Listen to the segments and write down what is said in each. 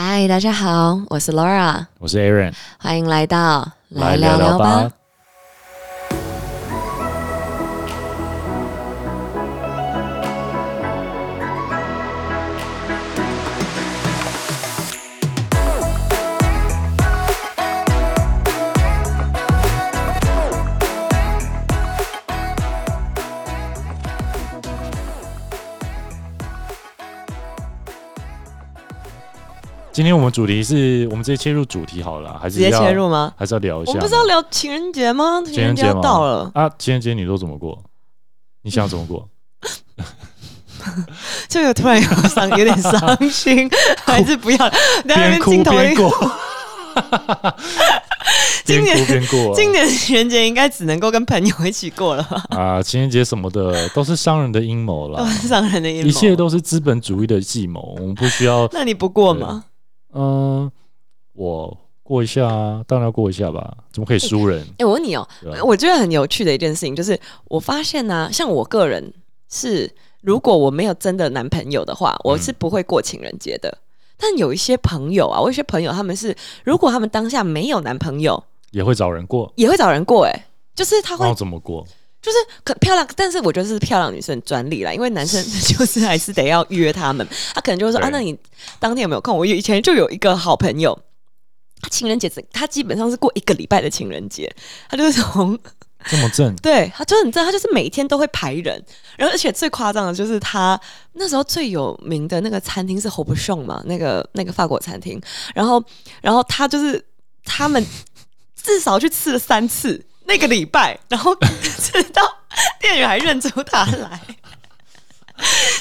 嗨，大家好，我是 Laura，我是 Aaron，欢迎来到来聊聊吧。。今天我们主题是我们直接切入主题好了，还是直接切入吗？还是要聊一下？我们不是要聊情人节吗？情人节要到了，啊！情人节你都怎么过？你想怎么过？这个突然有伤，有点伤心，还是不要？边哭边过，边 今年哭边过。今年情人节应该只能够跟朋友一起过了吧？啊，情人节什么的都是商人的阴谋了都，是商人的阴谋，一切。都是资本主义的计谋。我们不需要，那你不过吗？嗯、我过一下啊，当然要过一下吧，怎么可以输人？哎、我问你哦、我觉得很有趣的一件事情就是，我发现呢、像我个人是，如果我没有真的男朋友的话，我是不会过情人节的。但有一些朋友啊，我有一些朋友他们是，如果他们当下没有男朋友，也会找人过，也会找人过、哎，就是他会然后怎么过？就是可漂亮，但是我觉得是漂亮女生专利啦，因为男生 就是还是得要约他们，他可能就会说啊，那你当天有没有空？我以前就有一个好朋友，他情人节只他基本上是过一个礼拜的情人节，他就是从这么正，对他就是你知道，他就是每天都会排人，然后而且最夸张的就是他那时候最有名的那个餐厅是 Hope s h o 嘛，那个那个法国餐厅，然后然后他就是他们至少去吃了三次那个礼拜，然后 直到店员还认出他来。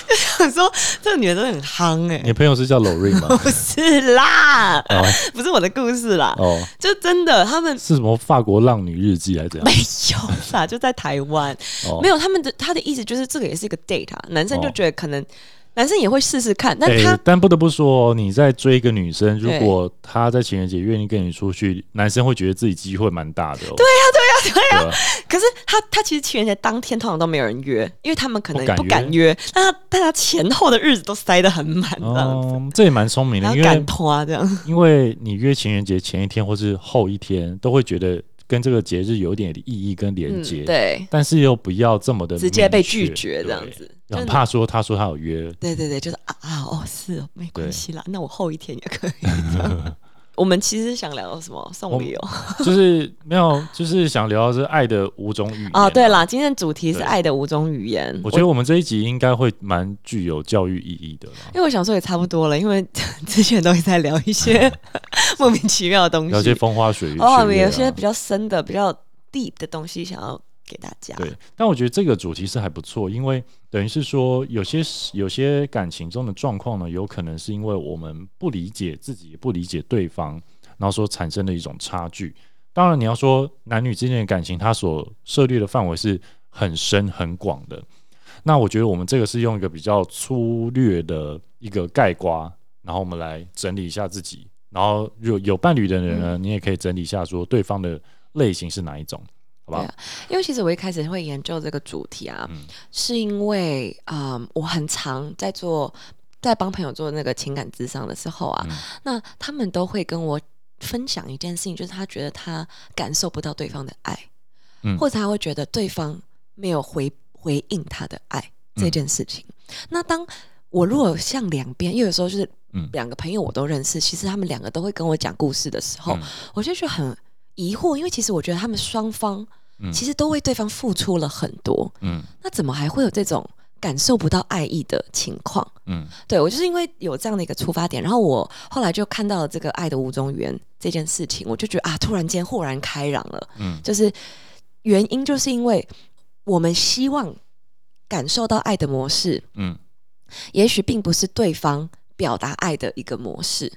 就想说，这个女的真的很夯哎、你朋友是叫 Lori 吗？不是啦，哦。不是我的故事啦，哦，就真的他们是什么法国浪女日记还是怎样？没？有啦，就在台湾，哦。没有，他们的他的意思就是这个也是一个 date 啊，男生就哦。觉得可能、男生也会试试看，但哎他、但不得不说，你在追一个女生，如果她在情人节愿意跟你出去，男生会觉得自己机会蛮大的哦。对呀、对呀、对啊、可是他他其实情人节当天通常都没有人约，因为他们可能不敢约，但他但他前后的日子都塞得很满这样子，哦，这也蛮聪明的，因为这样，因为你约情人节前一天或是后一天，都会觉得跟这个节日有一点意义跟连接、嗯，对，但是又不要这么的直接被拒绝这样，子，很怕说他说他有约，对对对，就是啊啊哦是哦，没关系啦，那我后一天也可以。我们其实想聊什么送礼哦？就是没有，就是想聊的是爱的五种语言 哦，对啦，今天的主题是对爱的五种语言。我觉得我们这一集应该会蛮具有教育意义的。因为我想说也差不多了，因为 之前都一直在聊一些莫名其妙的东西，聊些风花雪月，哦，有些比较深的、比较 deep 的东西想要给大家。对，但我觉得这个主题是还不错，因为等于是说，有些有些感情中的状况呢，有可能是因为我们不理解自己，也不理解对方，然后所产生的一种差距。当然，你要说男女之间的感情，它所涉猎的范围是很深很广的。那我觉得我们这个是用一个比较粗略的一个概括，然后我们来整理一下自己。然后有有伴侣的人呢，你也可以整理一下，说对方的类型是哪一种，好不好？对？啊因为其实我一开始会研究这个主题啊，嗯。是因为嗯，我很常在做在帮朋友做那个情感智商的时候啊，嗯。那他们都会跟我分享一件事情，就是他觉得他感受不到对方的爱，嗯。或者他会觉得对方没有回回应他的爱这件事情。那当我如果向两边，因为有时候就是嗯。两个朋友我都认识，其实他们两个都会跟我讲故事的时候，嗯。我就觉得很疑惑，因为其实我觉得他们双方嗯其实都为对方付出了很多，嗯那怎么还会有这种感受不到爱意的情况？嗯对我就是因为有这样的一个出发点，然后我后来就看到了这个爱的五种语言这件事情，我就觉得啊，突然间豁然开朗了。嗯就是原因就是因为我们希望感受到爱的模式，嗯也许并不是对方表达爱的一个模式，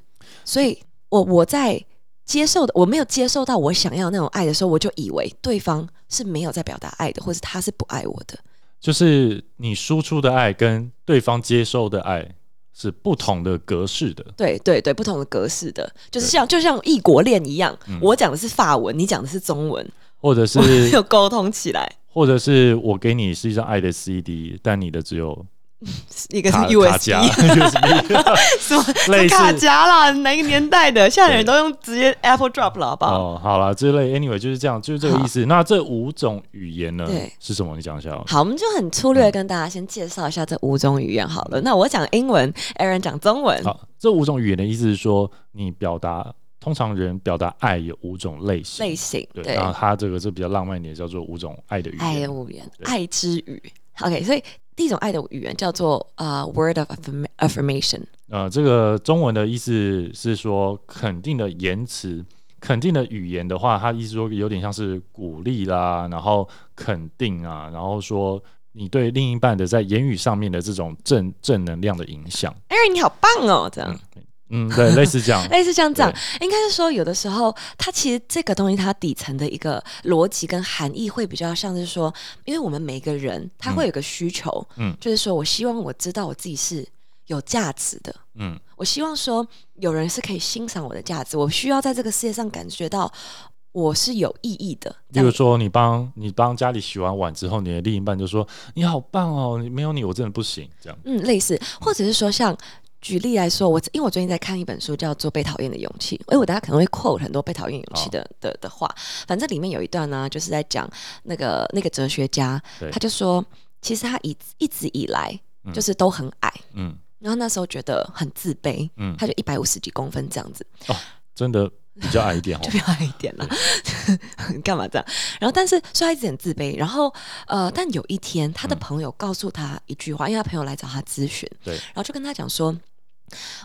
所以我我在接受的我没有接受到我想要那种爱的时候，我就以为对方是没有在表达爱的，或是他是不爱我的。就是你输出的爱跟对方接收的爱是不同的格式的。对对对，不同的格式的，就是像就像异国恋一样，嗯我讲的是法文，你讲的是中文，或者是 有沟通起来。或者是我给你是一张爱的 CD，但你的只有 一个是 USB，什么类似卡夹啦？哪个年代的？现在人都用直接 Apple Drop 了，好不好？哦，好了，这类 anyway 就是这样，就是这个意思。那这五种语言呢对是什么？你讲一下哦。好，我们就很粗略地跟大家先介绍一下这五种语言好了。那我讲英文，Aaron 讲中文。好，这五种语言的意思是说，你表达通常人表达爱有五种类型。类型对，对然后它这个是比较浪漫一点，叫做五种爱的语言爱的言。语言，对爱之语。OK，所以第一种爱的语言叫做呃 word of affirm- affirmation。呃，这个中文的意思是说肯定的言辞。肯定的语言的话，它意思说有点像是鼓励啦，然后肯定啊，然后说你对另一半的在言语上面的这种正正能量的影响。Aaron 你好棒哦，这样。嗯，对，类似这样。类似像这样，应该是说有的时候，它其实这个东西它底层的一个逻辑跟含义会比较像是说，因为我们每个人他会有个需求，嗯就是说我希望我知道我自己是有价值的，嗯我希望说有人是可以欣赏我的价值，我需要在这个世界上感觉到我是有意义的。这样比如说，你帮你帮家里洗完碗之后，你的另一半就说：“你好棒哦，你没有你我真的不行。”这样，嗯，类似，或者是说像。举例来说，我因为我最近在看一本书，叫做《被讨厌的勇气》。哎，我大家可能会 quote 很多被讨厌勇气的、的的话。反正里面有一段呢，就是在讲那个那个哲学家，他就说，其实他一一直以来嗯就是都很矮，嗯然后那时候觉得很自卑，嗯，他就一百五十几公分这样子，真的比较矮一点哦 就。比较矮一点啦。干嘛这样？然后但是所以他一直很自卑。然后呃，但有一天他的嗯朋友告诉他一句话，因为他朋友来找他咨询，对然后就跟他讲说。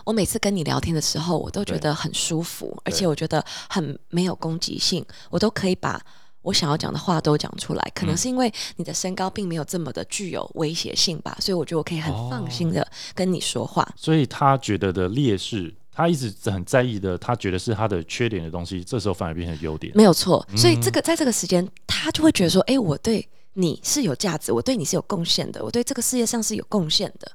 我每次跟你聊天的时候，我都觉得很舒服，而且我觉得很没有攻击性，我都可以把我想要讲的话都讲出来。可能嗯是因为你的身高并没有这么的具有威胁性吧，所以我觉得我可以很哦放心的跟你说话。所以他觉得的劣势，他一直很在意的，他觉得是他的缺点的东西，这时候反而变成优点。没有错。所以嗯这个在这个时间，他就会觉得说，哎，我对你是有价值，我对你是有贡献的，我对这个世界上是有贡献的，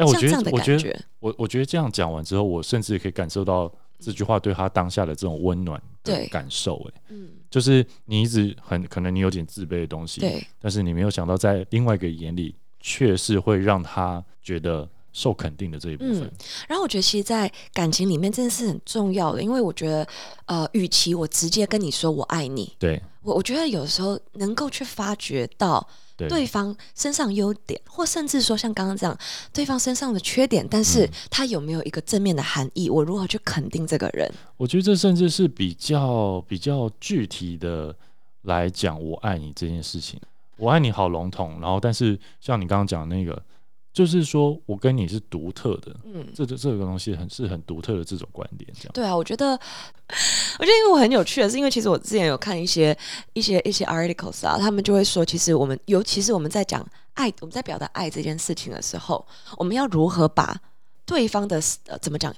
哎，我觉得我觉得，我我觉得这样讲完之后，我甚至可以感受到这句话对他当下的这种温暖的感受。哎，嗯，就是你一直很可能你有点自卑的东西，对，但是你没有想到，在另外一个眼里，却是会让他觉得受肯定的这一部分。嗯然后我觉得，其实，在感情里面，真的是很重要的，因为我觉得，呃，与其我直接跟你说我爱你，对我我觉得有时候能够去发掘到对对方身上优点，或甚至说像刚刚这样，对方身上的缺点，但是嗯他有没有一个正面的含义？我如何去肯定这个人？我觉得这甚至是比较比较具体的来讲“我爱你”这件事情。我爱你好笼统，然后但是像你刚刚讲的那个，就是说我跟你是独特的，嗯，这这这个东西很是很独特的这种观点，这样。对啊，我觉得，我觉得因为我很有趣的是，因为其实我之前有看一些一些一些 articles 啊，他们就会说，其实我们尤其是我们在讲爱，我们在表达爱这件事情的时候，我们要如何把对方的呃怎么讲，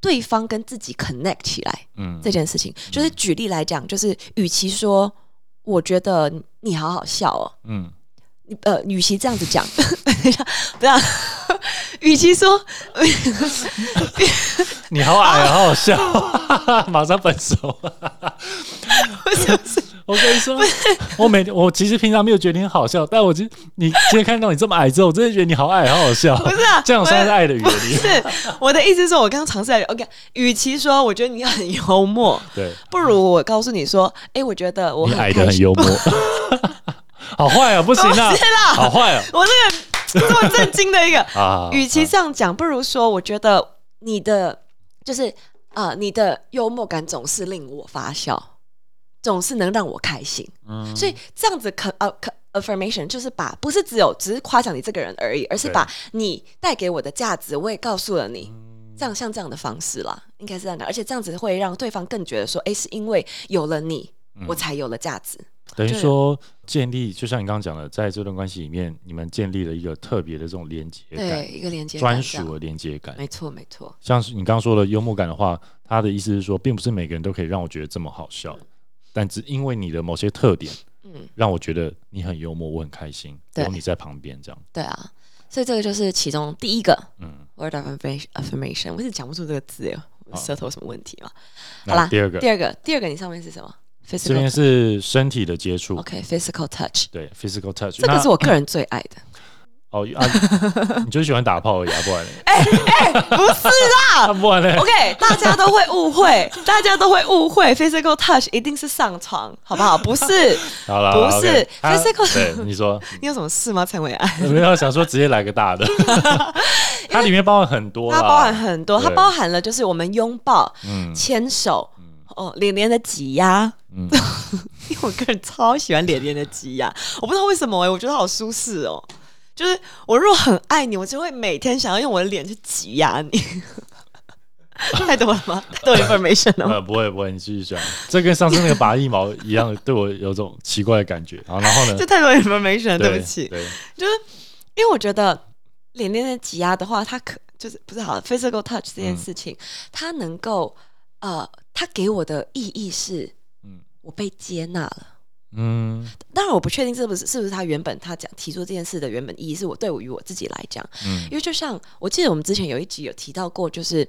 对方跟自己 connect 起来嗯。这件事情，就是举例来讲，就是与其说我觉得你好好笑哦，嗯，你呃，与其这样子讲，等一下，不要，与其说你好矮啊，好好笑，马上分手。我跟你说，我每天我其实平常没有觉得你很好笑，但我今你今天看到你这么矮之后，我真的觉得你好矮，好好笑。不是啊，这样算是爱的语言不。是我的意思是说，我刚刚尝试来，OK，与其说我觉得你很幽默，对，不如我告诉你说，哎，我觉得我你很。矮的很幽默，好坏啊，不行 啦好坏啊我那个这么震惊的一个，啊！与其啊这样讲，不如说，我觉得你的就是呃，你的幽默感总是令我发笑，总是能让我开心。嗯所以这样子可呃可 affirmation 就是把不是只有只是夸奖你这个人而已，而是把你带给我的价值，我也告诉了你。嗯这样像这样的方式啦，应该是这样的，而且这样子会让对方更觉得说，哎，是因为有了你，嗯我才有了价值。等于对说建立，就像你刚刚讲的，在这段关系里面，你们建立了一个特别的这种连接对，一个连接感专属的连接感。没错没错，像是你刚刚说的幽默感的话，他的意思是说，并不是每个人都可以让我觉得这么好笑，但只因为你的某些特点，嗯，让我觉得你很幽默，我很开心，对有你在旁边这样。对啊，所以这个就是其中第一个嗯，word of affirmation 我一直讲不出这个字舌头有什么问题吗？好啦第二个，第二个，第二个你上面是什么这边是身体的接触，OK physical touch，对，physical touch。这个是我个人最爱的。哦啊，你就喜欢打炮而已啊，不然嘞，不是啦。啊不然嘞，OK，大家都会误会，大家都会误会，physical touch 一定是上床，好不好？不是，好了，不是 physical- 对你说，你有什么事吗？陈伟安，没有想说直接来个大的，它里面包含很多，它包含很多，它包含了就是我们拥抱、嗯牵手，哦，脸脸的挤压。嗯 因为我个人超喜欢脸脸的挤压，我不知道为什么哎、我觉得好舒适哦。就是我如果很爱你，我就会每天想要用我的脸去挤压你。太多了吗？太多 information 了吗？呃，不会不会，你继续讲。这跟上次那个拔腋毛一样，对我有种奇怪的感觉。然后然后呢 这？太多 information 了，对不起。对，就是因为我觉得脸脸的挤压的话，它可就是不是好 physical touch 这件事情，它能够呃，它给我的意义是，嗯。我被接纳了。嗯。当然，我不确定是不是是不是他原本他讲提出这件事的原本意义是我对我与我自己来讲，嗯。因为就像我记得我们之前有一集有提到过，就是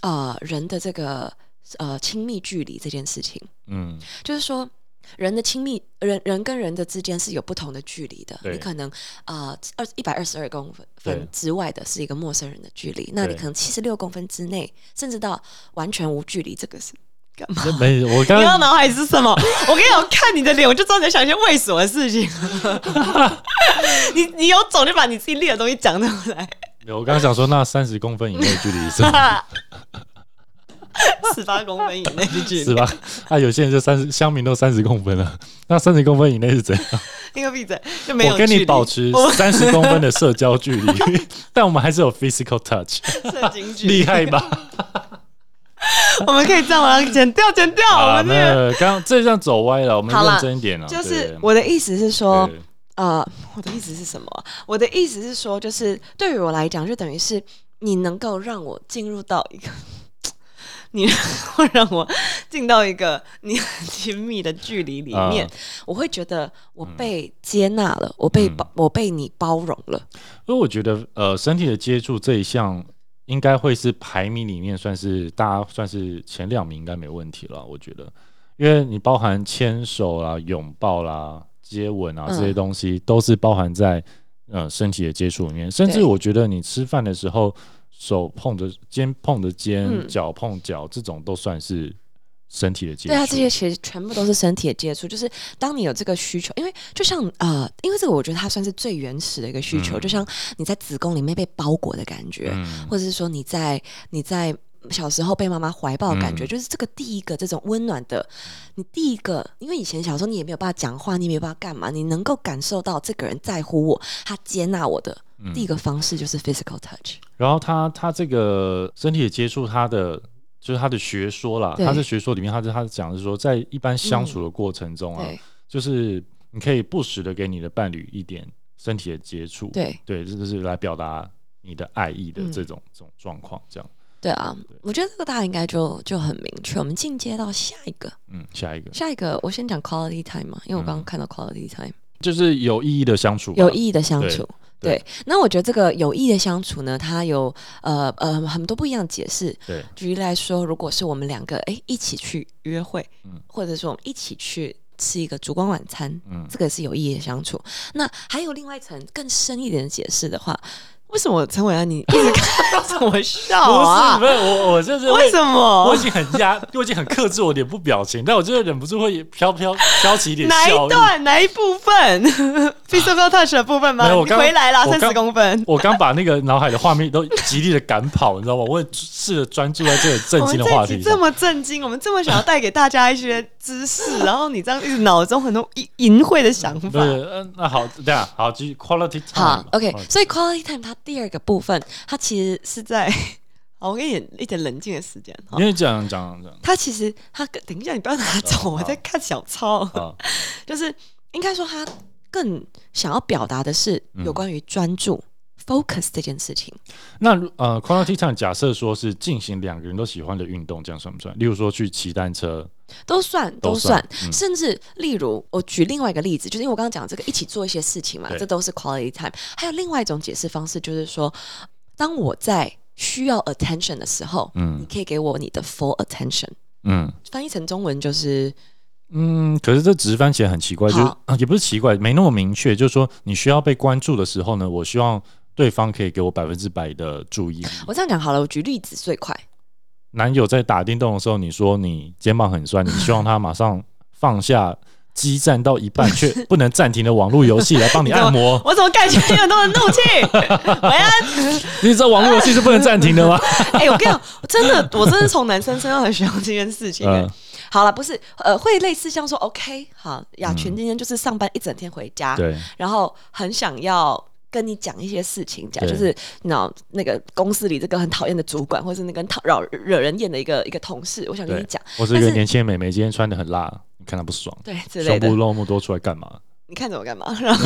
呃人的这个呃亲密距离这件事情，嗯。就是说。人的亲密人人跟人的之间是有不同的距离的，你可能啊二一百二十二公分分之外的是一个陌生人的距离，那你可能七十六公分之内，甚至到完全无距离，这个是干嘛？这没，我刚刚脑海是什么？我跟你讲，我看你的脸，我就知道你在想一些猥琐的事情。你你有种就把你自己列的东西讲出来。我刚刚想说，那三十公分以内的距离是什么 十八公分以内的距离，是吧？啊，有些人就三十，乡民都三十公分了，那三十公分以内是怎样？你个闭嘴，就没有我跟你保持三十公分的社交距离，但我们还是有 physical touch，厉害吧？我们可以这样把它剪掉，剪掉。我们刚刚这样走歪了，我们认真一点啊。就是我的意思是说，对呃，我的意思是什么啊？我的意思是说，就是对于我来讲，就等于是你能够让我进入到一个，你 会让我进到一个你很亲密的距离里面，啊我会觉得我被接纳了，我被包，我被你包容了。因为我觉得呃，身体的接触这一项应该会是排名里面算是大家算是前两名，应该没问题了。我觉得，因为你包含牵手啦、拥抱啦、接吻啊嗯这些东西，都是包含在呃身体的接触里面。甚至我觉得你吃饭的时候，手碰着肩碰着肩，嗯。脚碰脚，这种都算是身体的接触。对啊，这些其实全部都是身体的接触，就是当你有这个需求，因为就像呃，因为这个我觉得它算是最原始的一个需求，嗯。就像你在子宫里面被包裹的感觉，嗯。或者是说你在你在小时候被妈妈怀抱的感觉，嗯。就是这个第一个这种温暖的，你第一个，因为以前小时候你也没有办法讲话，你也没有办法干嘛，你能够感受到这个人在乎我，他接纳我的、嗯。第一个方式就是 physical touch。然后他他这个身体的接触，他的就是他的学说啦，对。他的学说里面，他是他讲的是说，在一般相处的过程中啊，对。就是你可以不时的给你的伴侣一点身体的接触，对。对，这个是来表达你的爱意的嗯。这种、这种状况，这样，对啊，我觉得这个大家应该就就很明确。我们进阶到下一个，嗯，下一个。下一个我先讲 quality time 嘛，因为我刚刚嗯。看到 quality time。就是有意义的相处，有意义的相处。对对，那我觉得这个有意义的相处呢，它有呃呃很多不一样的解释。对，举例来说，如果是我们两个哎一起去约会，嗯或者说我们一起去吃一个烛光晚餐，嗯，这个是有意义的相处。那还有另外一层更深一点的解释的话，为什么陈伟安你 一直看着我笑不啊？是不是我我就是为什么？我已经很压，我已经很克制我脸部表情，但我就是忍不住会飘飘飘起一点哪。一段哪一部分？physical touch 的部分吗？你回来啦，三十公分。我刚把那个脑海的画面都极力的赶跑，你知道吗？我会试着专注在这个震我惊的话题这。么震惊，我们这么想要带给大家一些知识，然后你这样一直脑中很多淫淫秽的想法。不是，嗯，那好，这样好，继续 quality time 好嘛。，OK，quality 所以 quality time 它第二个部分，它其实是在，好，我给你一点冷静的时间。好因为讲讲讲他其实他等一下，你不要拿走，哦我在看小抄，啊，就是应该说他更想要表达的是嗯有关于专注。Focus 这件事情，那呃，quality time 假设说是进行两个人都喜欢的运动，这样算不算？例如说去骑单车，都算都都算甚至例如我举另外一个例子，就是因为我刚刚讲这个一起做一些事情嘛，这都是 quality time。还有另外一种解释方式，就是说，当我在需要 attention 的时候，嗯你嗯可以给我你的 full attention。嗯，翻译成中文就是嗯，可是这直翻起来很奇怪，就也不是奇怪，没那么明确。就是说，你需要被关注的时候呢，我希望对方可以给我百分之百的注意力。我这样讲好了，我举例子最快。男友在打电动的时候，你说你肩膀很酸，你希望他马上放下激战到一半 却不能暂停的网络游戏来帮你按摩。我怎么感觉有很多人怒气？你知道网络游戏是不能暂停的吗？哎、我跟你讲，我真的，我真的从男生身上很学到这件事情、好了，不是，呃，会类似像说，OK，好，雅群今天就是上班一整天回家，对，然后很想要跟你讲一些事情，讲就是你知道那个公司里这个很讨厌的主管，或是那个很讨扰惹人厌的一个一个同事，我想跟你对讲，或是一个年轻的美眉今天穿的很辣，你看她不爽，对之类的胸部，露那么多出来干嘛？你看着我干嘛？然后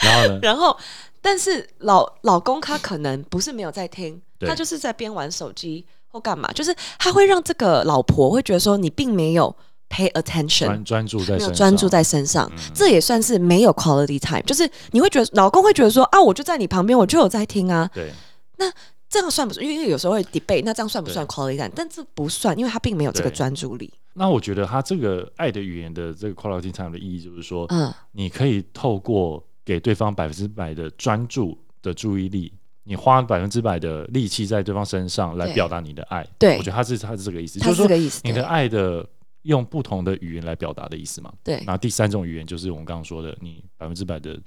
然后呢？然后，但是老老公他可能不是没有在听，他就是在边玩手机或干嘛，就是他会让这个老婆会觉得说你并没有 pay attention，专专注在专注在身上，嗯这也算是没有 quality time。就是你会觉得老公会觉得说啊，我就在你旁边，我就有在听啊，对那这样算不算？因为有时候会 debate，那这样算不算 quality time？但这不算，因为他并没有这个专注力。那我觉得他这个爱的语言的这个 quality time 的意义就是说，嗯，你可以透过给对方百分之百的专注的注意力，你花百分之百的力气在对方身上来表达你的爱。对我觉得他是他是这个意思，他就是是说这个意思。你的爱的用不同的语言来表达的意思嘛。对然后第三种语言就是我们刚刚说的，你百分之百的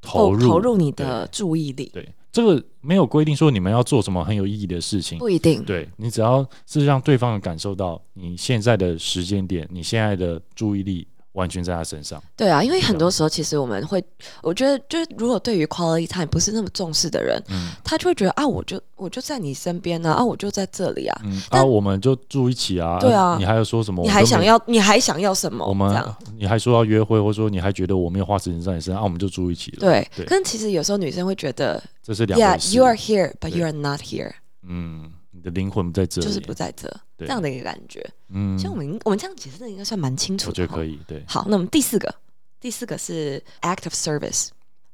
投投入投入你的注意力，对，这个没有规定说你们要做什么很有意义的事情。不一定。对你只要是让对方感受到你现在的时间点，你现在的注意力完全在他身上。对啊，因为很多时候其实我们会，我觉得就是如果对于 quality time 不是那么重视的人，嗯他就会觉得啊，我就我就在你身边呢、啊，我就在这里啊，啊，我们就住一起啊。对啊你还要说什么？你还想要你还想要什么？我们你还说要约会，或者说你还觉得我没有花时间在你身上，啊，我们就住一起了。对，对可是其实有时候女生会觉得这是两回事。，Yeah，you are here, but you are not here，嗯，你的灵魂不在这里，就是不在这这样的一个感觉。嗯像我们我们这样解释的应该算蛮清楚的，我觉得可。以。对，好，那我们第四个，第四个是 act of service。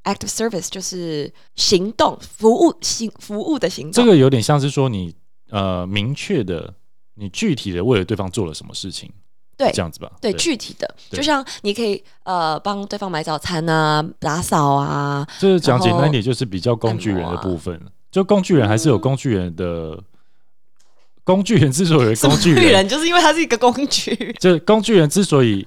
act of service 就是行动、服务、行服务的行动。这个有点像是说你呃明确的，你具体的为了对方做了什么事情，对这样子吧？对，具体的，就像你可以呃帮对方买早餐啊、打扫啊，就是讲简单一点，就是比较工具人的部分。就工具人还是有工具人的，工具人之所以为工具人，就是因为他是一个工具。就是工具人之所以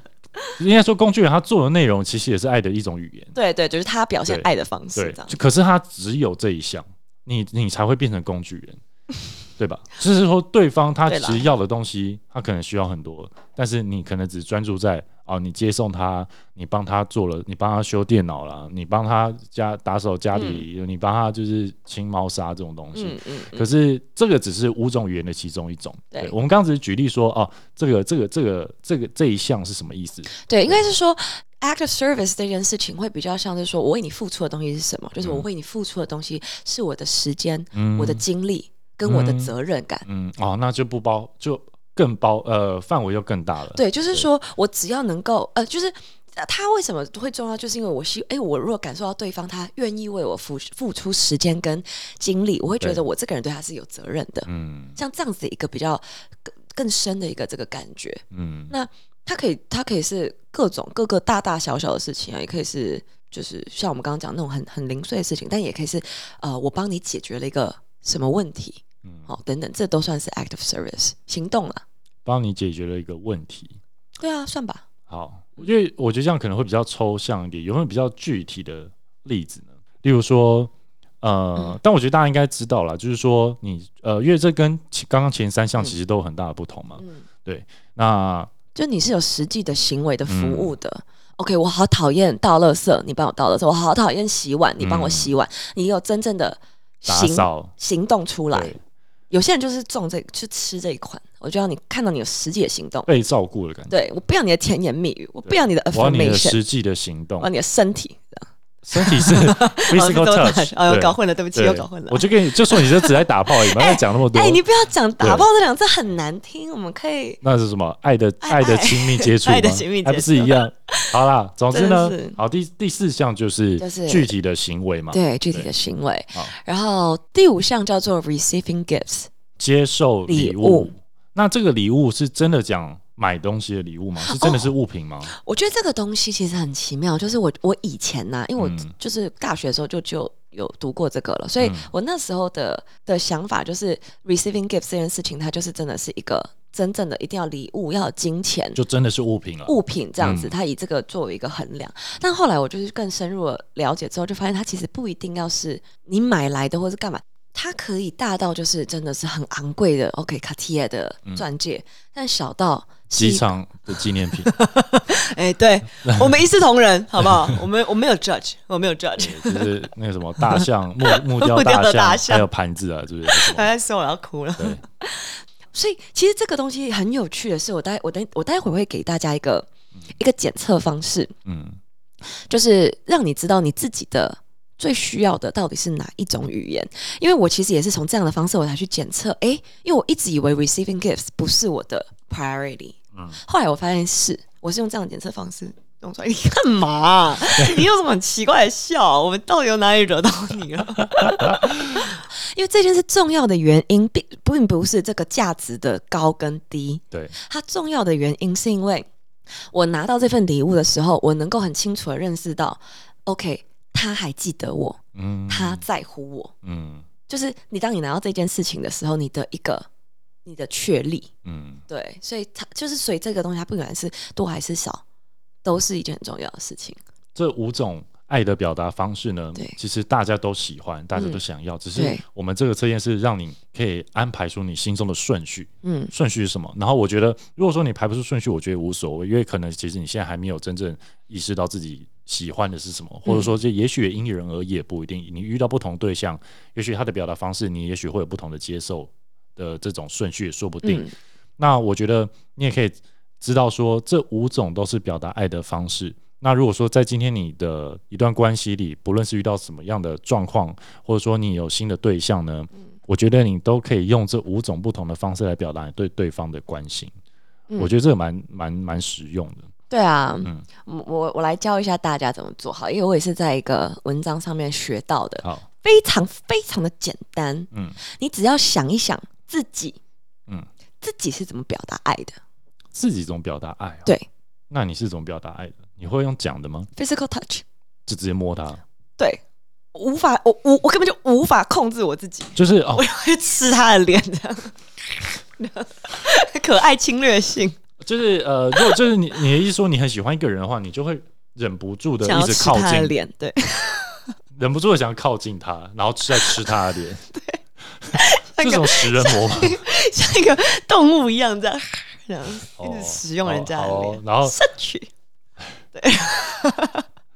应该说工具人他做的内容其实也是爱的一种语言。对对，就是他表现爱的方式。可是他只有这一项，你你才会变成工具人，对吧？就是说对方他其实要的东西，他可能需要很多，但是你可能只专注在哦，你接送他，你帮他做了，你帮他修电脑了，你帮他家打扫家里，你帮他就是清猫砂这种东西。嗯嗯嗯，可是这个只是五种语言的其中一种。对我们刚刚只是举例说，哦，这个这个这个这个这一项是什么意思？对，应该是说 act of service 这件事情会比较像是说我为你付出的东西是什么，就是我为你付出的东西是我的时间、嗯我的精力跟我的嗯责任感。嗯哦，那就不包就更包呃范围又更大了。对，就是说我只要能够呃，就是。呃他为什么会重要？就是因为我希，哎，我如果感受到对方他愿意为我付付出时间跟精力，我会觉得我这个人对他是有责任的。嗯像这样子的一个比较更更深的一个这个感觉，嗯那他可以他可以是各种各个大大小小的事情啊，也可以是就是像我们刚刚讲那种很很零碎的事情，但也可以是呃我帮你解决了一个什么问题，嗯，好、等等，这都算是 act of service 行动了。帮你解决了一个问题。对啊，算吧。好，因为我觉得这样可能会比较抽象一点，有没有比较具体的例子呢？例如说，呃，嗯但我觉得大家应该知道啦，就是说你呃，因为这跟其刚刚前三项嗯其实都有很大的不同嘛。嗯，那就你是有实际的行为的服务的。OK，我好讨厌倒垃圾，你帮我倒垃圾；我好讨厌洗碗，你帮我洗碗。你有真正的行扫，行动出来对。有些人就是中这去吃这一款，我就要你看到你有实际的行动。被照顾的感觉。对我不要你的甜言蜜语，我不要你的我要你的 affirmation，实际的行动我要，你的身体。身体是 physical 哦 touch，哦，对搞混了，对不起，又搞混了我。就跟你就说你这只在打炮而已，不 要再讲那么多。哎，你不要讲打炮这两个字很难听，我们可以那是什么？爱的爱 爱的亲密接触吗？爱的亲密接触还不是一样？好啦，总之呢好第第四项就是就是具体的行为嘛，对具体的行为好。然后第五项叫做 receiving gifts，接受礼物。那这个礼物是真的讲买东西的礼物吗？是真的是物品吗？我觉得这个东西其实很奇妙，就是我我以前呢、因为我嗯就是大学的时候就就有读过这个了，所以嗯我那时候的的想法就是 receiving gifts 这件事情，它就是真的是一个真正的一定要礼物，要有金钱。就真的是物品了。物品这样子，嗯它以这个作为一个衡量。但后来我就是更深入的了解之后，就发现它其实不一定要是你买来的或是干嘛，它可以大到就是真的是很昂贵的，OK 卡地亚的钻戒，但小到机场的纪念品，哎、对我们一视同仁，好不好？我们我没有 judge，我没有 judge。就是那个什么大象 木木雕大大象还有盘子啊，是不是？还在说我要哭了。对，所以其实这个东西很有趣的是，我待我待我待会会给大家一个一个检测方式，嗯就是让你知道你自己的最需要的到底是哪一种语言。因为我其实也是从这样的方式我才去检测，诶，因为我一直以为 receiving gifts 不是我的 priority，嗯后来我发现是，我是用这样的检测方式。弄出来，你干嘛、你有什么很奇怪的笑？我们到底有哪里惹到你了？因为这件事重要的原因，并并不是这个价值的高跟低，对，它重要的原因是因为我拿到这份礼物的时候，我能够很清楚的认识到，OK，他还记得我，嗯，他在乎我。嗯就是你当你拿到这件事情的时候，你的一个你的确立，嗯对，所以他就是所以这个东西它不管是多还是少，都是一件很重要的事情。这五种爱的表达方式呢对，其实大家都喜欢，大家都嗯想要，只是我们这个测验是让你可以安排出你心中的顺序。嗯顺序是什么？然后我觉得，如果说你排不出顺序，我觉得无所谓，因为可能其实你现在还没有真正意识到自己喜欢的是什么，或者说这也许因人而异，也不一定。你遇到不同对象，也许他的表达方式，你也许会有不同的接受的这种顺序，也说不定。嗯那我觉得你也可以知道说，这五种都是表达爱的方式。那如果说在今天你的一段关系里，不论是遇到什么样的状况，或者说你有新的对象呢，我觉得你都可以用这五种不同的方式来表达你对对方的关心。嗯我觉得这个蛮蛮蛮实用的。对啊，嗯我我我来教一下大家怎么做好，因为我也是在一个文章上面学到的，好，非常非常的简单。嗯你只要想一想自己，嗯，自己是怎么表达爱的。自己怎么表达爱、啊？对，那你是怎么表达爱的？你会用讲的吗？physical touch，就直接摸它，对，无法，我我我根本就无法控制我自己，就是哦我，会吃他的脸，这样，可爱侵略性，就是呃，如果就是你你的意思说你很喜欢一个人的话，你就会忍不住的想要吃一直靠近，他的脸，对，忍不住的想要靠近他，然后再吃他的脸。那个 这种食人魔吗？像一个动物一样这样，这样一哦直使用人家的脸，好好然后摄取，对，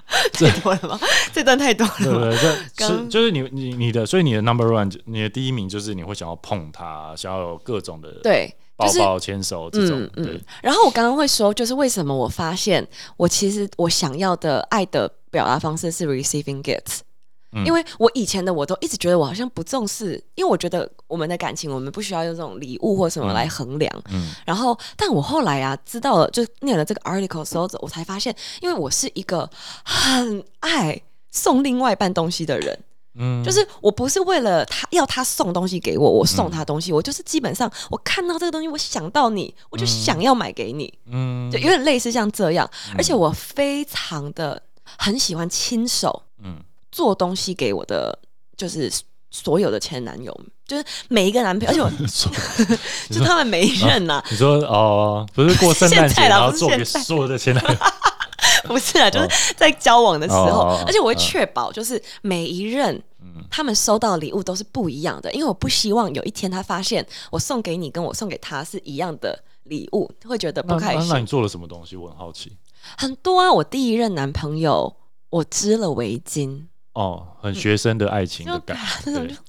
太多了吗？这段太多对了对？对，这是就是你你你的，所以你的 number one，你的第一名就是你会想要碰他，想要有各种的对，就是抱抱、牵手这种，嗯嗯，然后我刚刚会说，就是为什么我发现我其实我想要的爱的表达方式是 receiving gifts，、嗯。因为我以前的我都一直觉得我好像不重视，因为我觉得我们的感情我们不需要用这种礼物或什么来衡量。嗯。然后，但我后来啊知道了，就念了这个 article 的时候，我才发现，因为我是一个很爱送另外一半东西的人。嗯，就是我不是为了他要他送东西给我，我送他东西，我就是基本上我看到这个东西，我想到你，我就想要买给你，嗯。就有点类似像这样。而且我非常的很喜欢亲手嗯做东西给我的，就是所有的前男友，就是每一个男朋友，而且我 就他们每一任呐、你说哦，不是过圣诞 然后做给不是现在所有的前男友，不是啊，就是在交往的时候，哦而且我会确保，就是每一任。嗯他们收到的礼物都是不一样的，因为我不希望有一天他发现我送给你跟我送给他是一样的礼物，会觉得不那开心。那那你做了什么东西？我很好奇。很多啊，我第一任男朋友我织了围巾，哦，很学生的爱情的就感那种觉，就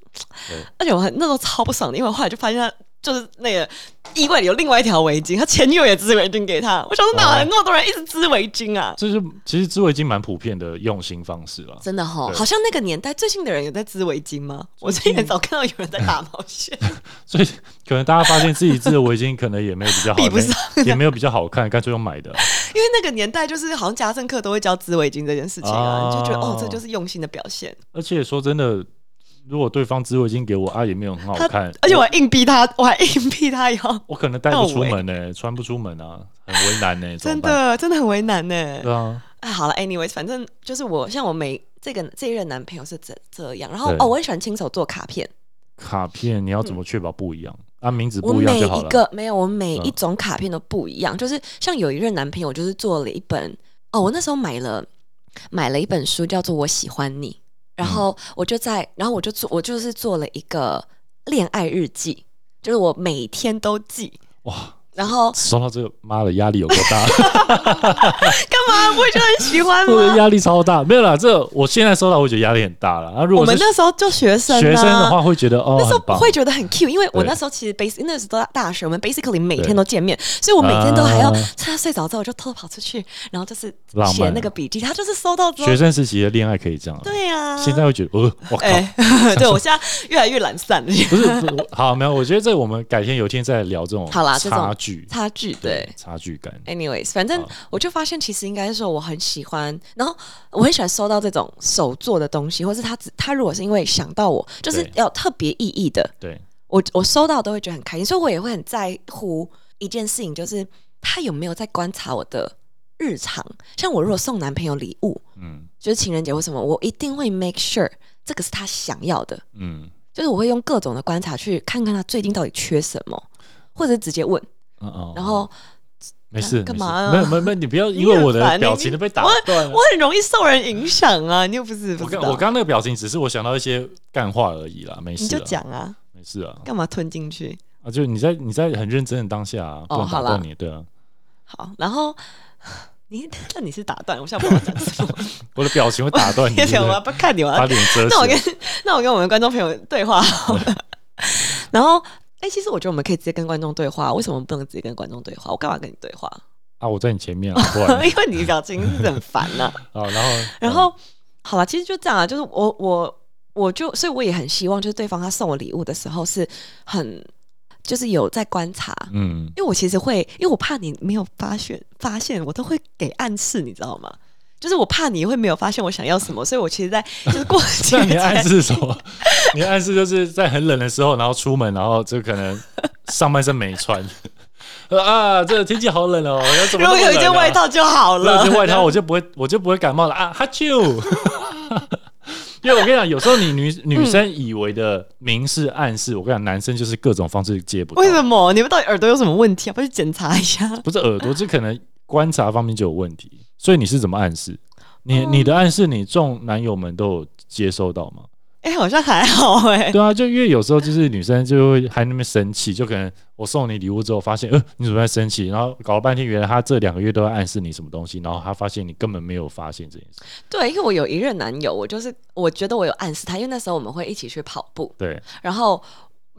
对，而且我很那时候超不爽的，因为我后来就发现他就是那个衣柜里有另外一条围巾，他前女友也织围巾给他。我想说哪来那么多人一直织围巾啊？这是其实织围巾蛮普遍的用心方式了。真的哈，对好像那个年代最近的人有在织围巾吗？我最近很少看到有人在打毛线，所以可能大家发现自己织的围巾可能也没有比较好，比不上也没有比较好看，干脆用买的。因为那个年代就是好像家政课都会教织围巾这件事情啊，就觉得哦，这就是用心的表现。而且说真的，如果对方织围巾给我啊，也没有很好看，而且我硬逼他，我还硬逼他要，我可能带不出门呢、穿不出门啊，很为难呢、怎真？的真的很为难呢。对啊，哎，好了，anyways，反正就是我像我每这个这一任男朋友是这这样，然后哦，我很喜欢亲手做卡片，卡片你要怎么确保不一样？啊，名字不一样就好了。个没有，我每一嗯种卡片都不一样。就是像有一任男朋友，就是做了一本哦，我那时候买了买了一本书，叫做《我喜欢你》，然嗯。后我就在，然后我就做，我就是做了一个恋爱日记，就是我每天都记，哇，然后收到这个，妈的压力有多大，干嘛？不会觉得很喜欢吗？我的压力超大。没有啦，这我现在收到，我觉得压力很大了。啊，如果我们那时候就学生、啊，学生的话，会觉得哦，那时候不会觉得很 cute，因为我那时候其实 basic 那时候大学，我们 basically 每天都见面，所以我每天都还要啊趁他睡着之后，我就偷偷跑出去，然后就是写那个笔记。他就是收到之后学，生时期的恋爱可以这样。对呀、啊，现在会觉得，呃，我靠，哎、对我现在越来越懒散了，不是好没有？我觉得这我们改天有一天再聊这种好啦这种差距，差距对。差距感。Anyways，反正我就发现，其实应该是说我很喜欢，然后我很喜欢收到这种手做的东西，或是他只他如果是因为想到我，就是要特别意义的，对，我我收到都会觉得很开心，所以我也会很在乎一件事情，就是他有没有在观察我的日常。像我如果送男朋友礼物，嗯。就是情人节或什么，我一定会 make sure 这个是他想要的，嗯。就是我会用各种的观察去看看他最近到底缺什么，或者是直接问，嗯嗯，然后没事，干嘛啊没有没有没有，你不要因为我的表情都被打断了我。很容易受人影响啊，你又不是不我，刚我刚那个表情只是我想到一些干话而已啦，没事。你就，讲啊，没事啊。干嘛吞进去？啊，就你在你在很认真的当下啊，不能打哦好啦断你，对啊。好，然后你 那你是打断，我现在不知道讲什么，我的表情会打断你，我要不看你，我要把脸遮那我。跟那我跟我们观众朋友对话好了。然后，哎、其实我觉得我们可以直接跟观众对话，为什么不能直接跟观众对话？我干嘛跟你对话？啊，我在你前面啊，因为你表情是很烦呐、啊，然后然后，好了，其实就这样啊，就是我我我就，所以我也很希望，就是对方他送我礼物的时候是很，就是有在观察。嗯，因为我其实会，因为我怕你没有发现，发现我都会给暗示，你知道吗？就是我怕你会没有发现我想要什么，所以我其实，在就是过节那你的暗示是什么？你的暗示就是在很冷的时候，然后出门，然后就可能上半身没穿。呃啊，这个天气好冷哦，要怎么如果？有一件外套就好了有。一件外套，我就不会，我就不会感冒了啊！哈啾。因为我跟你讲，有时候你女女生以为的明示暗示，我跟你讲，男生就是各种方式接不到。为什么？你们到底耳朵有什么问题啊？不去检查一下？不是耳朵，这可能观察方面就有问题。所以你是怎么暗示？你哦你的暗示，你众男友们都有接收到吗？哎、好像还好哎、对啊，就因为有时候就是女生就会还那么生气，就可能我送你礼物之后，发现呃你怎么在生气，然后搞了半天，原来他这两个月都在暗示你什么东西，然后他发现你根本没有发现这件事。对，因为我有一任男友，我就是我觉得我有暗示他，因为那时候我们会一起去跑步，对，然后。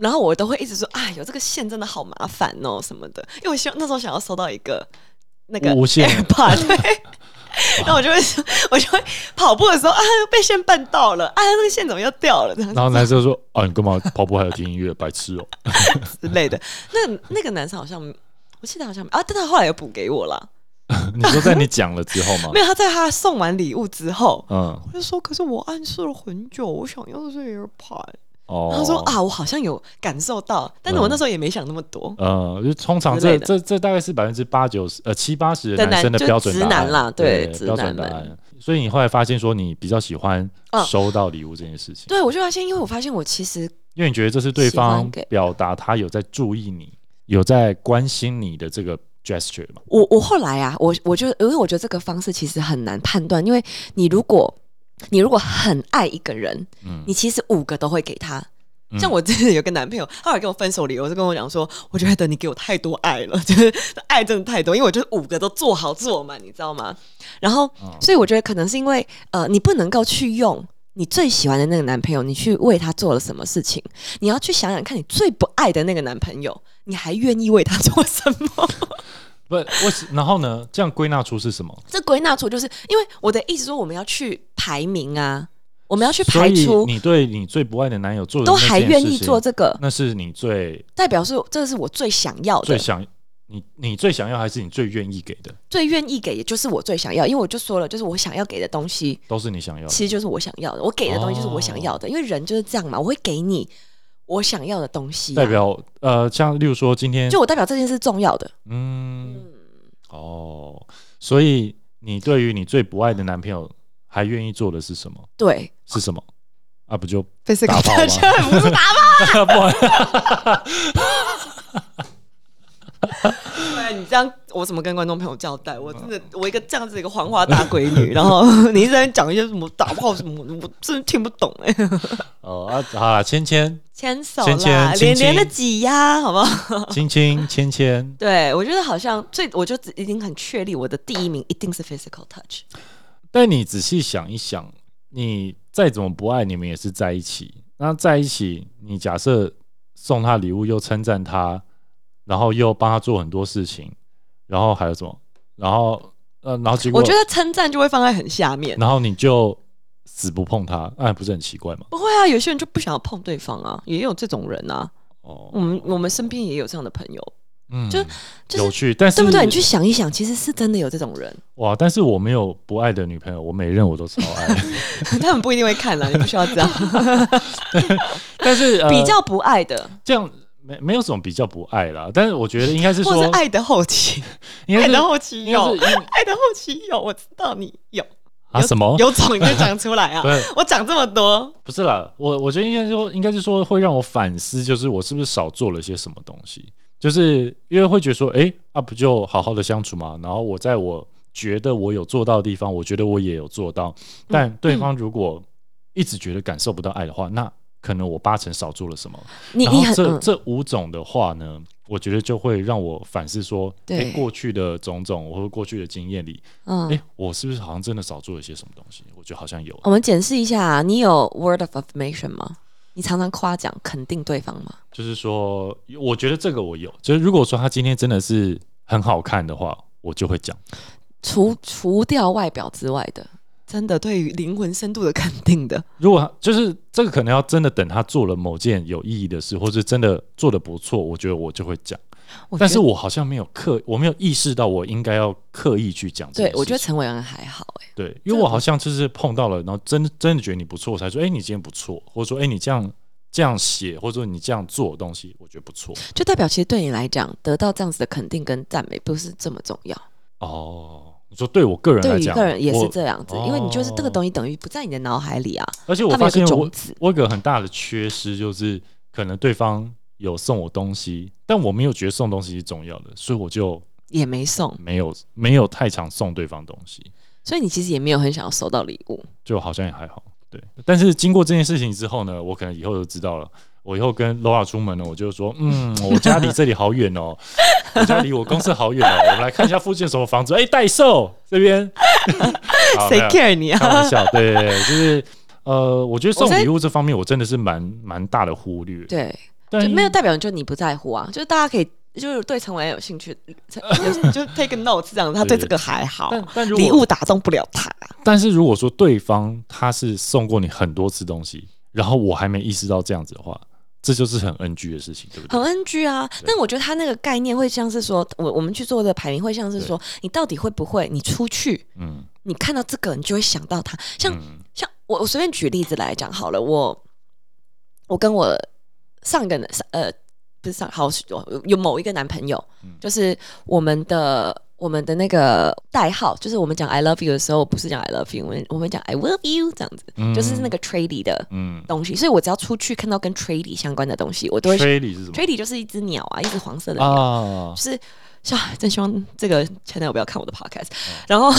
然后我都会一直说，哎呦，这个线真的好麻烦哦，什么的。因为我希望那时候想要收到一个那个无线 AirPod，对。然后我就会，我就会跑步的时候啊，被线绊到了，啊，那个线怎么又掉了？然后男生就说啊你干嘛跑步还有听音乐，白痴哦、之类的。那那个男生好像，我记得好像啊，但他后来有补给我了。你说在你讲了之后吗 没？有，他在他送完礼物之后，嗯，我就说，可是我暗示了很久，我想要的是 AirPod。哦，他说啊，我好像有感受到，但是我那时候也没想那么多。呃，就通常这这这大概是百分之八九十呃七八十的的男生的标准答案。男啦对对标直男们准答案。所以你后来发现说你比较喜欢嗯。收到礼物这件事情，对，我就发现，因为我发现我其实因为你觉得这是对方表达他有在注意你，有在关心你的这个 gesture 嘛？我我后来啊，我我就因为我觉得这个方式其实很难判断，因为你如果你如果很爱一个人，嗯你其实五个都会给他。嗯像我之前有个男朋友，他后来跟我分手理由是跟我讲说，我觉得你给我太多爱了，就是爱真的太多，因为我就是五个都做好做满，你知道吗？然后，嗯所以我觉得可能是因为呃，你不能够去用你最喜欢的那个男朋友，你去为他做了什么事情，你要去想想看你最不爱的那个男朋友，你还愿意为他做什么？不，为什然后呢？这样归纳出是什么？这归纳出就是因为我的意思说，我们要去排名啊，我们要去排出你对你最不爱的男友做的都还愿意做这个，那是你最代表是这是我最想要的。最想你你最想要还是你最愿意给的，最愿意给，也就是我最想要，因为我就说了，就是我想要给的东西，都是你想要的。其实就是我想要的。我给的东西就是我想要的，因为人就是这样嘛，我会给你我想要的东西啊、代表呃，像例如说今天，就我代表这件事重要的。嗯，哦，所以你对于你最不爱的男朋友还愿意做的是什么？对，是什么？啊，不就打炮吗 不是打炮。不然你这样，我怎么跟观众朋友交代？我真的，我一个这样子一个黄花大闺女，然后 你一直在讲一些什么打炮什么，我真的听不懂哎、哦啊，好了，芊芊，牵手牵牵啦，亲亲连连的挤呀，好不好？亲亲，芊芊，对，我觉得好像最，我就已经很确立，我的第一名一定是 physical touch。但你仔细想一想，你再怎么不爱，你们也是在一起。那在一起，你假设送他礼物，又称赞他，然后又帮他做很多事情，然后还有什么？然后呃，然后结果，我觉得称赞就会放在很下面。然后你就死不碰他，那、不是很奇怪吗？不会啊，有些人就不想要碰对方啊，也有这种人啊。哦，我们我们身边也有这样的朋友，嗯，就就是有趣，但是对不对？你去想一想，其实是真的有这种人，哇！但是我没有不爱的女朋友，我每任我都超爱。他们不一定会看啦，你不需要这样。但是、呃、比较不爱的，这样没没有什么比较不爱啦。但是我觉得应该是或说，是爱的后期，爱的后期有，爱的后期有，我知道你有啊什么？有种你就讲出来啊不！是我讲这么多，不是啦，我我觉得应该说，应该是说会让我反思，就是我是不是少做了些什么东西，就是因为会觉得说，哎、啊不就好好的相处嘛，然后我在我觉得我有做到的地方，我觉得我也有做到，但对方如果一直觉得感受不到爱的话，那可能我八成少做了什么。你然后这、你很嗯这五种的话呢，我觉得就会让我反思说，对哎、过去的种种或者过去的经验里，嗯哎、我是不是好像真的少做了些什么东西？我觉得好像有。我们检视一下，你有 word of affirmation 吗？你常常夸奖、肯定对方吗？就是说，我觉得这个我有，就是如果说他今天真的是很好看的话，我就会讲。除除掉外表之外的，真的对于灵魂深度的肯定的，如果他就是这个，可能要真的等他做了某件有意义的事，或是真的做的不错，我觉得我就会讲。但是我好像没有刻，我没有意识到我应该要刻意去讲。对我觉得陈伟恩还好哎、对，因为我好像就是碰到了，然后真真的觉得你不错，我才说，哎、你今天不错，或者说，哎、你这样这样写，或者说你这样做的东西，我觉得不错。就代表其实对你来讲，得到这样子的肯定跟赞美不是这么重要。哦，你说对我个人来对于讲，个人也是我这样子，因为你就是这个东西等于不在你的脑海里啊，而且我它们有发现我个种子。我有个很大的缺失，就是可能对方有送我东西，但我没有觉得送东西是重要的，所以我就也没送，没有没有太常送对方东西，所以你其实也没有很想要收到礼物。就好像也还好。对，但是经过这件事情之后呢，我可能以后就知道了。我以后跟 Laura 出门了，我就说，嗯，我家离这里好远哦，我家离我公司好远哦，我们来看一下附近什么房子。哎、代售这边，好谁 care 你啊？开玩笑，对对对，就是呃，我觉得送礼物这方面，我真的是蛮蛮大的忽略。对，但就没有代表就你不在乎啊，就是大家可以。就是对陈伟恩有兴趣，就 take a note 这样，他对这个还好，但但如礼物打动不了他。但是如果说对方他是送过你很多次东西，然后我还没意识到这样子的话，这就是很 NG 的事情，对不对？很 NG 啊，但我觉得他那个概念会像是说，我我们去做的排名会像是说，你到底会不会，你出去，嗯，你看到这个，你就会想到他。像、嗯。像我我随便举例子来讲好了，我我跟我上一个男呃不是上好有有某一个男朋友，嗯。就是我们的我们的那个代号，就是我们讲 I love you 的时候，不是讲 I love you，我们我们讲 I love you 这样子，嗯。就是那个 trady 的嗯。东西，所以我只要出去看到跟 trady 相关的东西，我都会 trady 是什么？Trady 就是一只鸟啊，一只黄色的鸟，啊。就？是像真希望这个 channel 不要看我的 podcast，、然后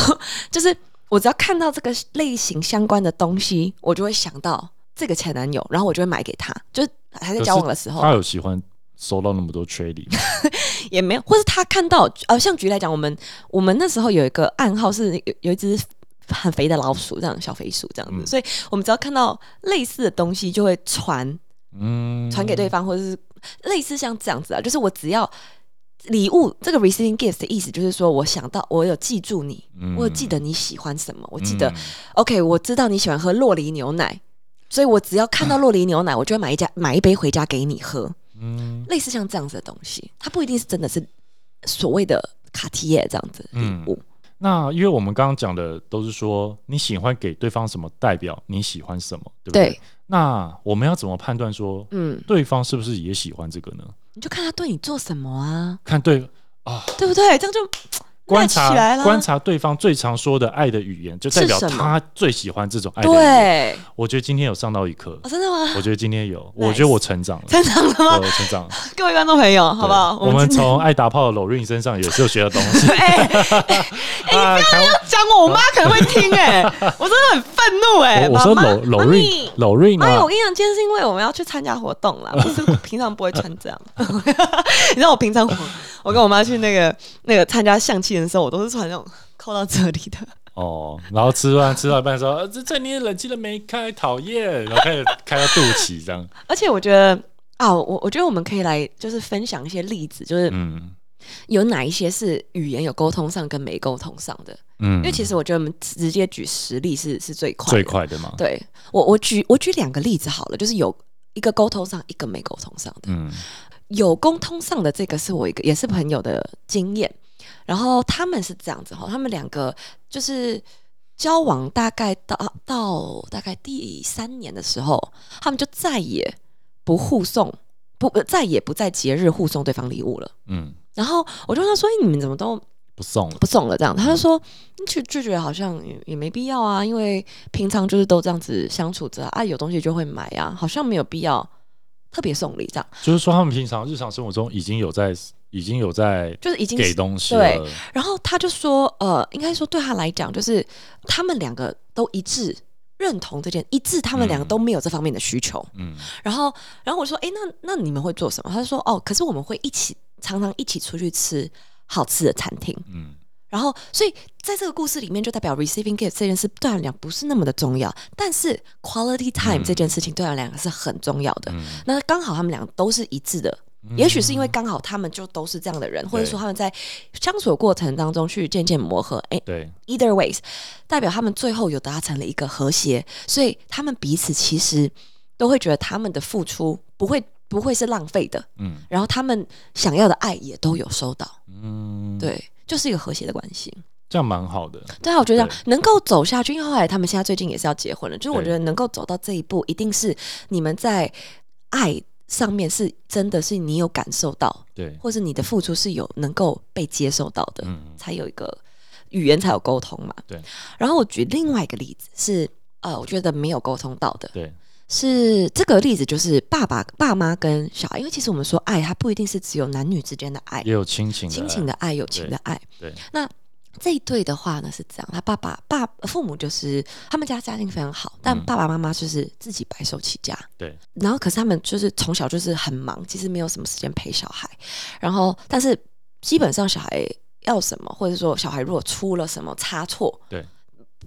就是我只要看到这个类型相关的东西，我就会想到这个前男友，然后我就会买给他，就是还在交往的时候。他有喜欢收到那么多 trading，？也没有，或是他看到呃，像举例来讲，我们我们那时候有一个暗号是有有一只。很肥的老鼠，这样小肥鼠这样子，嗯所以我们只要看到类似的东西，就会传嗯，传给对方，或者是类似像这样子啊，就是我只要礼物这个 receiving gift 的意思，就是说我想到我有记住你，嗯我有记得你喜欢什么，我记得、嗯 OK，我知道你喜欢喝洛梨牛奶，所以我只要看到 洛梨牛奶，我就会买一家买一杯回家给你喝，嗯，类似像这样子的东西，它不一定是真的是所谓的卡地耶这样子礼物。那因为我们刚刚讲的都是说你喜欢给对方什么，代表你喜欢什么，对不对？对，那我们要怎么判断说嗯，对方是不是也喜欢这个呢？你就看他对你做什么啊，看对啊，对不对？这样就观察观察对方最常说的爱的语言，就代表他最喜欢这种爱的语言。对，我觉得今天有上到一课。哦，，真的吗？我觉得今天有，我觉得我成长了，成长了吗？我成长了。各位观众朋友，好不好？我们从爱打炮的 Lorraine 身上也是有学到东西。哎，你不要讲我，我妈可能会听哎、我真的很愤怒哎、我我说妈妈 Lo 妈 Lorraine 咪 Lorraine 妈咪，我啊，跟你讲，今天是因为我们要去参加活动啦，不是平常不会穿这样。你知道我平常我我跟我妈去那个那个参加相亲的时候，我都是穿那种扣到这里的。哦，然后吃完吃到一半说，呃这这你冷气都没开，讨厌，然后开始 开到肚脐这样，而且我觉得啊，我我觉得我们可以来就是分享一些例子，就是嗯。有哪一些是语言有沟通上跟没沟通上的。嗯，因为其实我觉得我们直接举实例是是最快的。最快的嘛，对。我，我举我举两个例子好了，就是有一个沟通上，一个没沟通上的。嗯。有沟通上的这个是我一个也是朋友的经验，然后他们是这样子哈，他们两个就是交往大概到到大概第三年的时候，他们就再也不互送，不呃再也不在节日互送对方礼物了。嗯，然后我就问他说：“你们怎么都不送了，不送了？”这样，他就说：“就就觉得好像也也没必要啊，因为平常就是都这样子相处着啊，有东西就会买啊，好像没有必要特别送礼这样。”就是说他们平常日常生活中已经有在已经有在就是已经给东西对了，然后他就说，呃，应该说对他来讲，就是他们两个都一致认同这件，一致他们两个嗯都没有这方面的需求。嗯然后，然后我说，哎，那那你们会做什么？他就说，哦，可是我们会一起常常一起出去吃好吃的餐厅。嗯然后，所以在这个故事里面，就代表 receiving gift 这件事对他来讲不是那么的重要，但是 quality time 嗯这件事情对他来讲是很重要的。嗯，那刚好他们俩都是一致的，也许是因为刚好他们就都是这样的人，或者说他们在相处的过程当中去渐渐磨合。哎对，，either ways，代表他们最后有达成了一个和谐，所以他们彼此其实都会觉得他们的付出不会不会是浪费的，嗯。然后他们想要的爱也都有收到，嗯，，对，就是一个和谐的关系。这样蛮好的，对啊，我觉得能够走下去，因为后来他们现在最近也是要结婚了，就是我觉得能够走到这一步，一定是你们在爱上面是真的是你有感受到，对，或是你的付出是有能够被接受到的，嗯才有一个语言才有沟通嘛。对。然后我举另外一个例子是，呃，我觉得没有沟通到的，对，是这个例子就是爸爸、爸妈跟小孩，因为其实我们说爱，它不一定是只有男女之间的爱，也有亲情亲情的爱、友情的爱。对，那这一对的话呢是这样，他爸爸爸父母就是他们家家境非常好，但嗯爸爸妈妈就是自己白手起家，对，然后可是他们就是从小就是很忙，其实没有什么时间陪小孩，然后但是基本上小孩要什么，或者说小孩如果出了什么差错，对，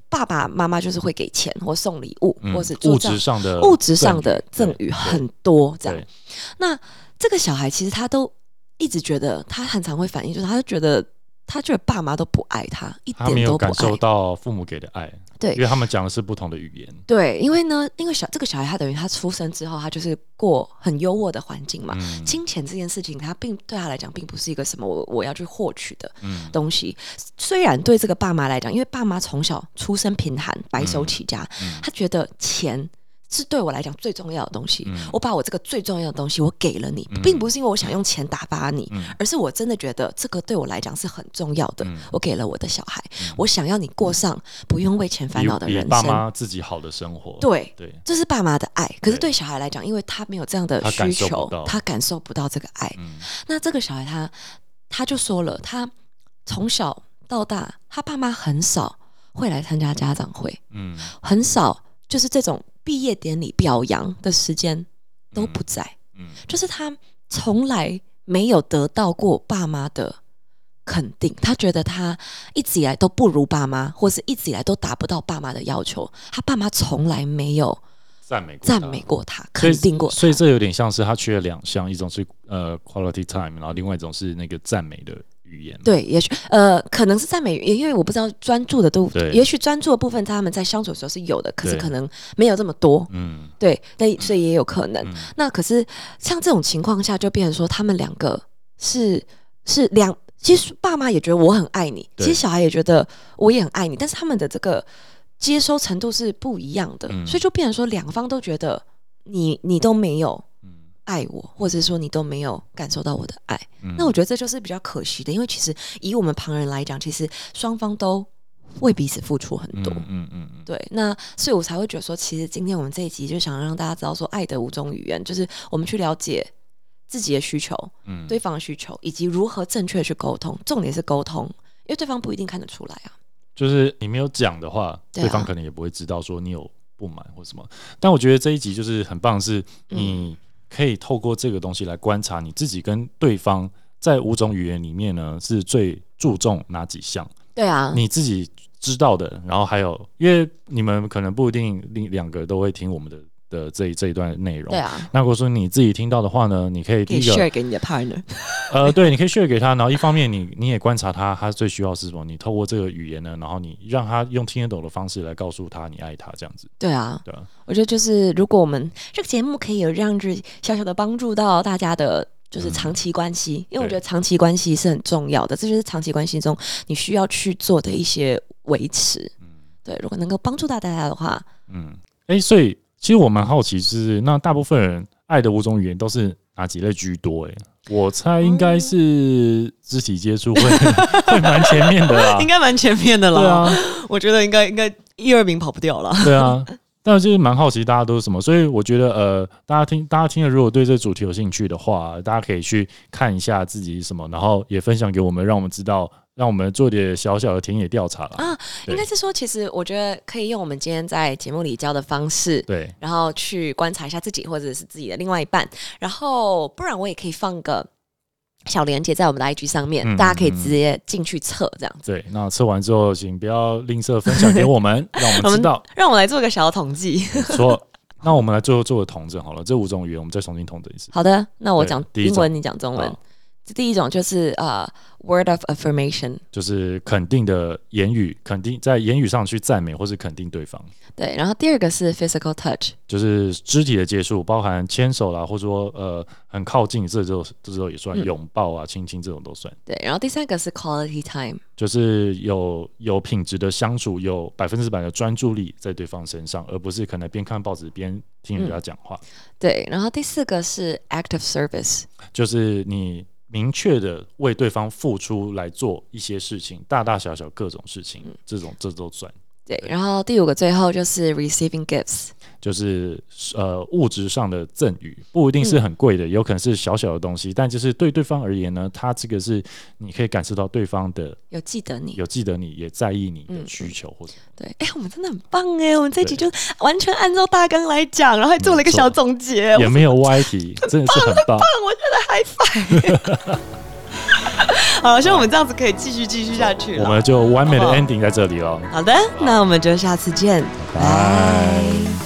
爸爸妈妈就是会给钱或送礼物，嗯或是物质上的物质上的赠赠与很多这样。那这个小孩其实他都一直觉得，他很常会反映，就是他就觉得他觉得爸妈都不爱他，一点都不有感受。到父母给的爱，对因为他们讲的是不同的语言，对，因为呢，因为小这个小孩他等于他出生之后，他就是过很优渥的环境嘛。嗯金钱这件事情，他并对他来讲，并不是一个什么我我要去获取的嗯东西。虽然对这个爸妈来讲，因为爸妈从小出身贫寒，白手起家，嗯他觉得钱是对我来讲最重要的东西。嗯我把我这个最重要的东西我给了你，嗯并不是因为我想用钱打发你，嗯而是我真的觉得这个对我来讲是很重要的。嗯我给了我的小孩，我想要你过上不用为钱烦恼的人生爸生。妈自己好的生活，对，对，这是爸妈的爱。可是对对小孩来讲，因为他没有这样的需求他感受不到这个爱。嗯那这个小孩他他就说了，他从小到大，他爸妈很少会来参加家长会，嗯很少就是这种毕业典礼表扬的时间都不在，嗯就是他从来没有得到过爸妈的肯定，他觉得他一直以来都不如爸妈，或是一直以来都达不到爸妈的要求，他爸妈从来没有赞美过赞美过他，肯定过他。所以这有点像是他缺了两项，一种是呃 quality time，然后另外一种是那个赞美的语言。对，也许呃，可能是赞美，也因为我不知道专注的都，也许专注的部分他们在相处的时候是有的，可是可能没有这么多，嗯。对，那所以也有可能。嗯。那可是像这种情况下，就变成说他们两个是是两其实爸妈也觉得我很爱你，其实小孩也觉得我也很爱你，但是他们的这个接收程度是不一样的，嗯。所以就变成说两方都觉得你你都没有嗯爱我，或者说你都没有感受到我的爱。嗯那我觉得这就是比较可惜的，因为其实以我们旁人来讲，其实双方都为彼此付出很多。嗯嗯嗯嗯，对，那所以我才会觉得说，其实今天我们这一集就想让大家知道说，爱的五种语言，就是我们去了解自己的需求、嗯对方的需求，以及如何正确去沟通。重点是沟通，因为对方不一定看得出来啊。就是你没有讲的话，对方可能也不会知道说你有不满或什么。但我觉得这一集就是很棒，是你可以透过这个东西来观察你自己跟对方在五种语言里面呢是最注重哪几项，对啊，你自己知道的，然后还有，因为你们可能不一定另两个都会听我们的的这一这一段内容对。啊，那如果说你自己听到的话呢，你可以可以第一个 share 给你的 partner。呃，对，你可以 share 给他，然后一方面你你也观察他，他最需要是什么，你透过这个语言呢，然后你让他用听得懂的方式来告诉他你爱他，这样子，对啊，对啊，我觉得就是如果我们这个节目可以有这样子小小的帮助到大家的。就是长期关系，因为我觉得长期关系是很重要的，这就是长期关系中你需要去做的一些维持。嗯对，如果能够帮助到大家的话，嗯，哎、所以其实我蛮好奇是，那大部分人爱的五种语言都是哪几类居多、诶，我猜应该是肢体接触会 会蛮前面的啦应，该蛮前面的啦。对啊，我觉得应该应该一二名跑不掉了。对啊。但就是蛮好奇大家都是什么，所以我觉得呃，大家听大家听了，如果对这主题有兴趣的话，大家可以去看一下自己什么，然后也分享给我们，让我们知道，让我们做点小小的田野调查啦。啊对应该是说，其实我觉得可以用我们今天在节目里教的方式，对，然后去观察一下自己或者是自己的另外一半，然后不然我也可以放个小连接在我们的 IG 上面，嗯大家可以嗯直接进去测这样子。对，那测完之后，请不要吝啬分享给我们，让我我们们知道。让我来做个小统计。没错，那我们来最后做个统整好了，这五种语言我们再重新统整一次。好的，那我对讲英文，你讲中文第一种就是呃，word of affirmation，就是肯定的言语，肯定在言语上去赞美或是肯定对方，对，然后第二个是 physical touch，就是肢体的接触，包含牵手啦，或者说呃很靠近，这就这时候也算嗯拥抱啊、亲亲这种都算，对，然后第三个是 quality time，就是有有品质的相处，有百分之百的专注力在对方身上，而不是可能边看报纸边听人家讲话，对，然后第四个是 active service，就是你。明确的为对方付出来做一些事情，大大小小各种事情，嗯这种这都算。对，然后第五个最后就是 receiving gifts，就是呃物质上的赠与，不一定是很贵的，有可能是小小的东西，但就是对对方而言呢，他这个是你可以感受到对方的有记得你，有记得你，也在意你的嗯。需求或者对，哎，我们真的很棒哎，我们这一集就完全按照大纲来讲，然后还做了一个小总结，也没有歪题，真的是很棒。我觉得 high five。好，希望我们这样子可以继续继续下去。我们就完美的 ending 在这里了，好的，那我们就下次见，拜。